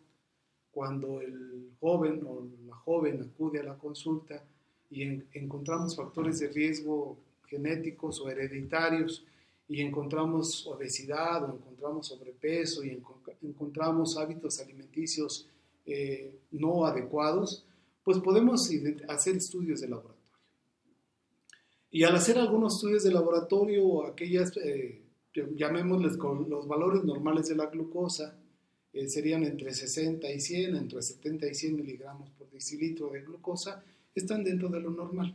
cuando el joven o la joven acude a la consulta y encontramos factores de riesgo genéticos o hereditarios y encontramos obesidad o encontramos sobrepeso y encontramos hábitos alimenticios eh, no adecuados, pues podemos hacer estudios de laboratorio. Y al hacer algunos estudios de laboratorio, aquellas, eh, llamémosles con los valores normales de la glucosa, eh, serían entre 60 y 100, entre 70 y 100 miligramos por decilitro de glucosa, están dentro de lo normal.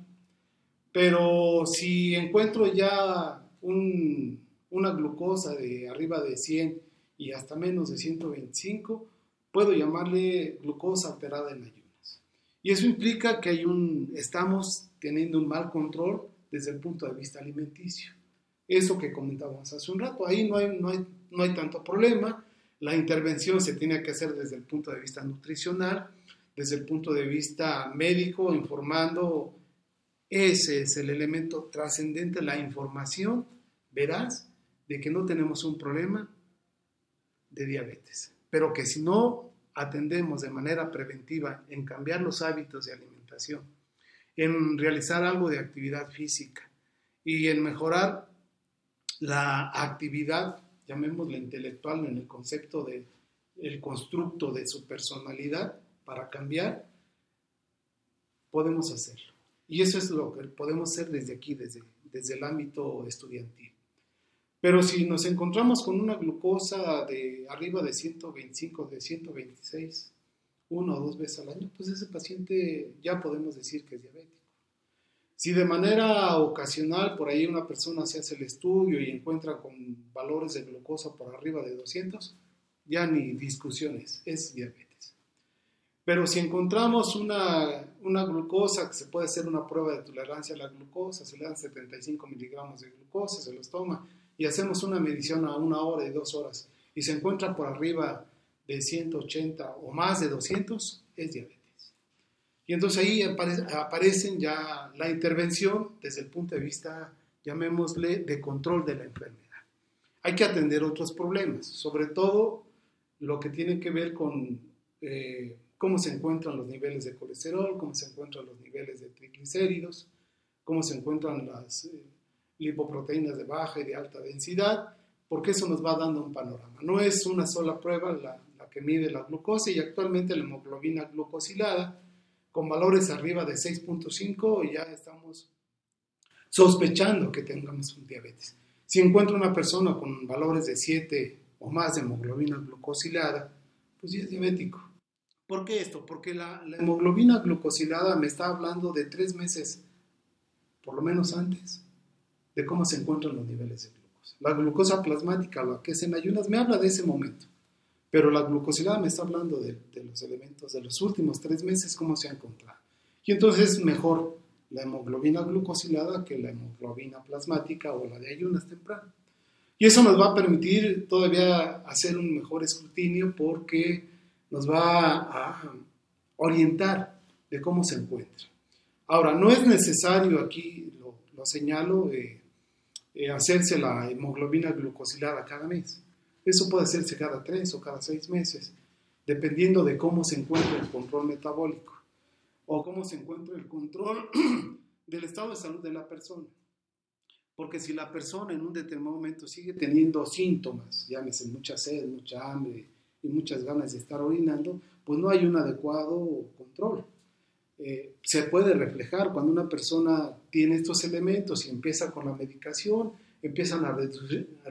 Pero si encuentro ya una glucosa de arriba de 100 y hasta menos de 125, puedo llamarle glucosa alterada en ayunas. Y eso implica que hay un, estamos teniendo un mal control desde el punto de vista alimenticio. Eso que comentábamos hace un rato, ahí no hay, no hay, no hay tanto problema la intervención se tiene que hacer desde el punto de vista nutricional, desde el punto de vista médico, informando. Ese es el elemento trascendente, la información verás de que no tenemos un problema de diabetes, pero que si no atendemos de manera preventiva en cambiar los hábitos de alimentación, en realizar algo de actividad física y en mejorar la actividad llamémosle intelectual en el concepto de el constructo de su personalidad para cambiar, podemos hacerlo. Y eso es lo que podemos hacer desde aquí, desde, desde el ámbito estudiantil. Pero si nos encontramos con una glucosa de arriba de 125, de 126, uno o dos veces al año, pues ese paciente ya podemos decir que es diabético. Si de manera ocasional por ahí una persona se hace el estudio y encuentra con valores de glucosa por arriba de 200, ya ni discusiones, es diabetes. Pero si encontramos una, glucosa, que se puede hacer una prueba de tolerancia a la glucosa, se le dan 75 miligramos de glucosa, se los toma y hacemos una medición a una hora y dos horas y se encuentra por arriba de 180 o más de 200, es diabetes. Y entonces ahí aparecen ya la intervención desde el punto de vista, llamémosle, de control de la enfermedad. Hay que atender otros problemas, sobre todo lo que tiene que ver con eh, cómo se encuentran los niveles de colesterol, cómo se encuentran los niveles de triglicéridos, cómo se encuentran las eh, lipoproteínas de baja y de alta densidad, porque eso nos va dando un panorama. No es una sola prueba la, la que mide la glucosa y actualmente la hemoglobina glucosilada con valores arriba de 6.5 ya estamos sospechando que tengamos un diabetes. Si encuentro una persona con valores de 7 o más de hemoglobina glucosilada, pues ya es diabético. ¿Por qué esto? Porque la, hemoglobina glucosilada me está hablando de tres meses, por lo menos antes, de cómo se encuentran los niveles de glucosa. La glucosa plasmática, la que es en ayunas, me habla de ese momento. Pero la glucosilada me está hablando de, los elementos de los últimos tres meses, cómo se ha encontrado. Y entonces es mejor la hemoglobina glucosilada que la hemoglobina plasmática o la de ayunas temprano. Y eso nos va a permitir todavía hacer un mejor escrutinio porque nos va a orientar de cómo se encuentra. Ahora, no es necesario, aquí lo, señalo, eh, eh, hacerse la hemoglobina glucosilada cada mes. Eso puede hacerse cada tres o cada seis meses, dependiendo de cómo se encuentra el control metabólico o cómo se encuentra el control *clears throat* del estado de salud de la persona. Porque si la persona en un determinado momento sigue teniendo síntomas, llámese mucha sed, mucha hambre y muchas ganas de estar orinando, pues no hay un adecuado control. eh, se puede reflejar cuando una persona tiene estos elementos y empieza con la medicación, empiezan a,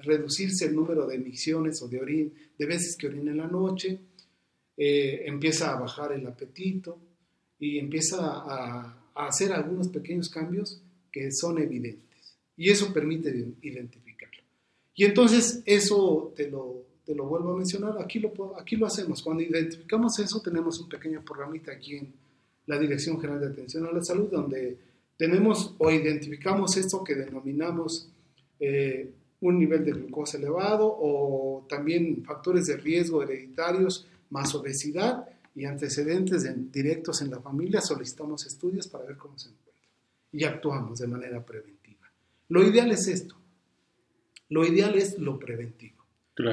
reducirse el número de emisiones o de, orin, de veces que orina en la noche, eh, empieza a bajar el apetito y empieza a, a, hacer algunos pequeños cambios que son evidentes. Y eso permite identificarlo. Y entonces eso te lo, te lo vuelvo a mencionar, aquí lo, aquí lo hacemos. Cuando identificamos eso tenemos un pequeño programita aquí en la Dirección General de Atención a la Salud donde tenemos o identificamos esto que denominamos eh, un nivel de glucosa elevado o también factores de riesgo hereditarios más obesidad y antecedentes directos en la familia, solicitamos estudios para ver cómo se encuentra y actuamos de manera preventiva. Lo ideal es esto, lo ideal es lo preventivo.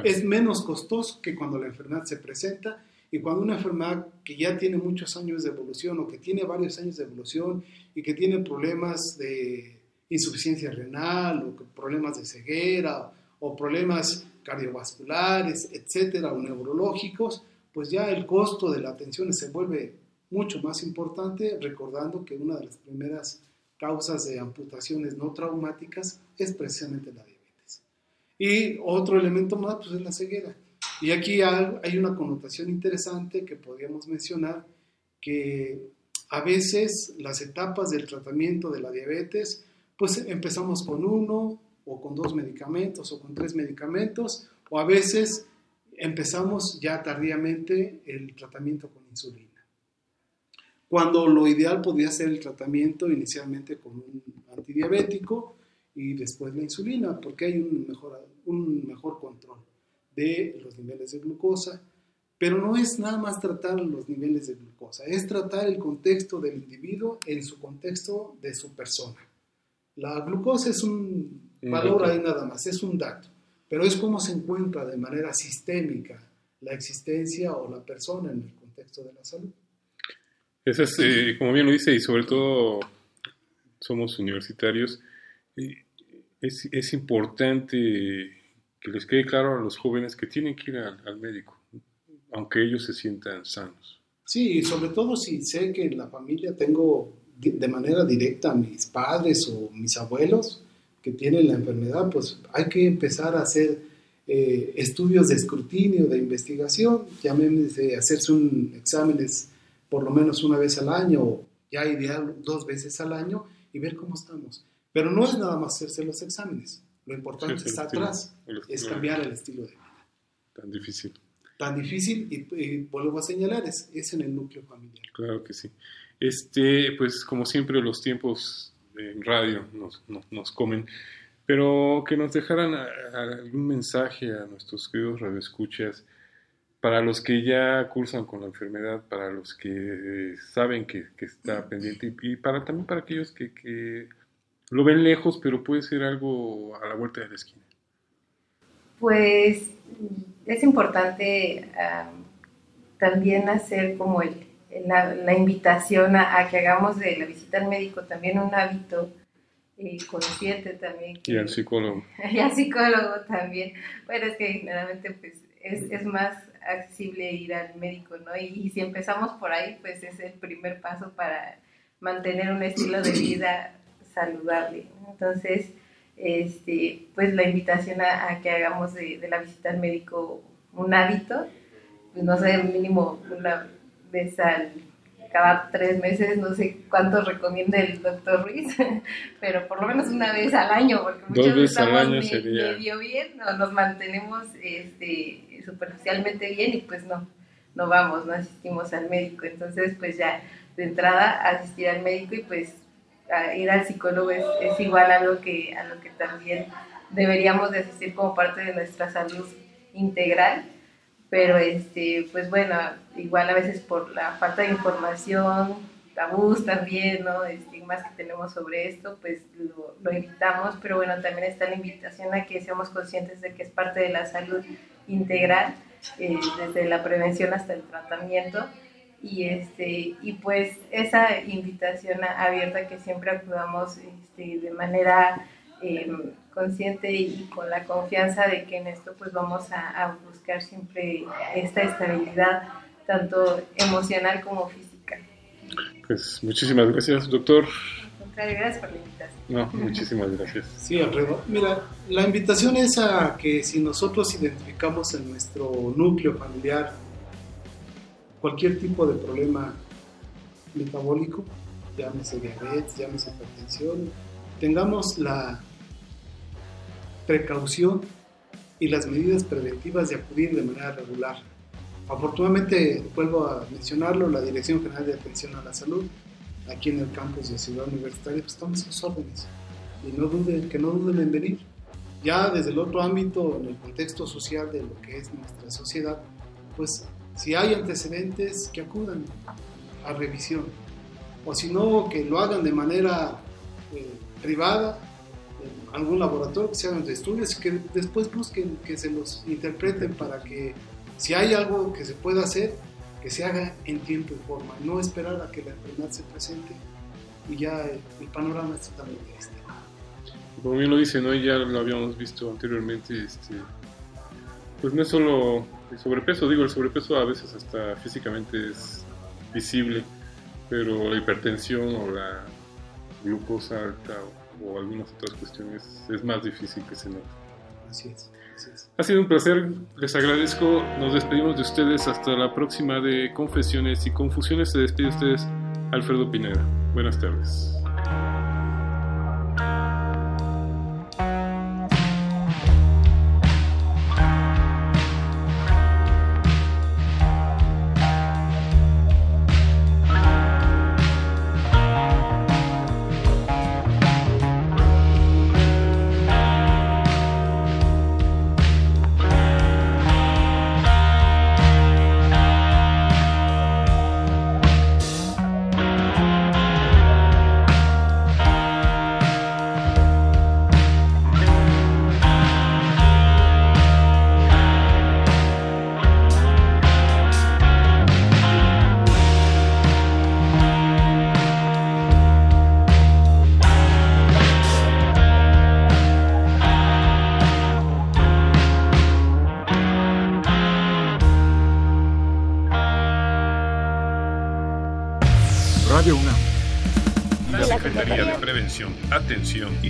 Es menos costoso que cuando la enfermedad se presenta y cuando una enfermedad que ya tiene muchos años de evolución o que tiene varios años de evolución y que tiene problemas de insuficiencia renal o problemas de ceguera o problemas cardiovasculares, etcétera, o neurológicos, pues ya el costo de la atención se vuelve mucho más importante, recordando que una de las primeras causas de amputaciones no traumáticas es precisamente la diabetes. Y otro elemento más, pues es la ceguera. Y aquí hay una connotación interesante que podríamos mencionar, que a veces las etapas del tratamiento de la diabetes pues empezamos con uno o con dos medicamentos o con tres medicamentos o a veces empezamos ya tardíamente el tratamiento con insulina. Cuando lo ideal podría ser el tratamiento inicialmente con un antidiabético y después la insulina, porque hay un mejor, un mejor control de los niveles de glucosa. Pero no es nada más tratar los niveles de glucosa, es tratar el contexto del individuo en su contexto de su persona. La glucosa es un valor ahí nada más, es un dato, pero es cómo se encuentra de manera sistémica la existencia o la persona en el contexto de la salud. Eso es, eh, como bien lo dice, y sobre todo somos universitarios, es, es, importante que les quede claro a los jóvenes que tienen que ir al, al médico, aunque ellos se sientan sanos. Sí, sobre todo si sé que en la familia tengo de manera directa a mis padres o mis abuelos que tienen la enfermedad, pues hay que empezar a hacer eh, estudios de escrutinio, de investigación, llámese hacerse un exámenes por lo menos una vez al año o ya ideal dos veces al año y ver cómo estamos. Pero no es nada más hacerse los exámenes, lo importante está atrás, es cambiar el estilo de vida. Tan difícil. Tan difícil y, y vuelvo a señalar, es, es en el núcleo familiar. Claro que sí. Este, pues como siempre los tiempos en radio nos, nos, comen, pero que nos dejaran algún mensaje a nuestros queridos radioescuchas para los que ya cursan con la enfermedad, para los que saben que, está pendiente y, para también para aquellos que, lo ven lejos, pero puede ser algo a la vuelta de la esquina. Pues es importante ah, también hacer como el la, invitación a, que hagamos de la visita al médico también un hábito eh, consciente también. y al psicólogo. *laughs* y al psicólogo también. Bueno, es que generalmente pues, es, es, más accesible ir al médico, ¿no? Y, si empezamos por ahí, pues es el primer paso para mantener un estilo de vida saludable. Entonces, este, pues la invitación a, que hagamos de, de, la visita al médico un hábito, pues no sé, mínimo una vez al cada tres meses, no sé cuánto recomienda el doctor Ruiz, *laughs* pero por lo menos una vez al año, porque muchas veces estamos medio bien, no, nos mantenemos este, superficialmente bien y pues no, no vamos, no asistimos al médico. Entonces, pues ya de entrada asistir al médico y pues ir al psicólogo es, es igual a lo, que, a lo que también deberíamos de asistir como parte de nuestra salud integral pero este, pues bueno, igual a veces por la falta de información, tabús también, ¿no? estigmas que tenemos sobre esto, pues lo, lo, evitamos, pero bueno, también está la invitación a que seamos conscientes de que es parte de la salud integral, eh, desde la prevención hasta el tratamiento, y, este, y pues esa invitación abierta que siempre acudamos este, de manera eh, consciente y con la confianza de que en esto pues vamos a, buscar siempre esta estabilidad tanto emocional como física. Pues muchísimas gracias, doctor. Gracias por la invitación. No, muchísimas gracias. Sí, Alfredo. Mira, la invitación es a que si nosotros identificamos en nuestro núcleo familiar cualquier tipo de problema metabólico, llámese diabetes, llámese hipertensión, tengamos la precaución y las medidas preventivas de acudir de manera regular. Afortunadamente, vuelvo a mencionarlo, la Dirección General de Atención a la Salud, aquí en el campus de Ciudad Universitaria, pues estamos a sus órdenes. Y no duden, que no duden en venir. Ya desde el otro ámbito, en el contexto social de lo que es nuestra sociedad, pues si hay antecedentes, que acudan a revisión. O si no, que lo hagan de manera eh, privada, algún laboratorio, que se hagan estudios y que después busquen que se los interpreten para que si hay algo que se pueda hacer, que se haga en tiempo y forma, no esperar a que la enfermedad se presente y ya el, el panorama es totalmente distinto. Como bien lo dice, ¿no? ya lo habíamos visto anteriormente, este, pues no es solo el sobrepeso, digo, el sobrepeso a veces hasta físicamente es visible, pero la hipertensión o la glucosa alta o, o algunas otras cuestiones es más difícil que se note. Así es. Así es. Ha sido un placer, les agradezco, nos despedimos de ustedes hasta la próxima de Confesiones y Confusiones. Se despide de ustedes Alfredo Pineda. Buenas tardes.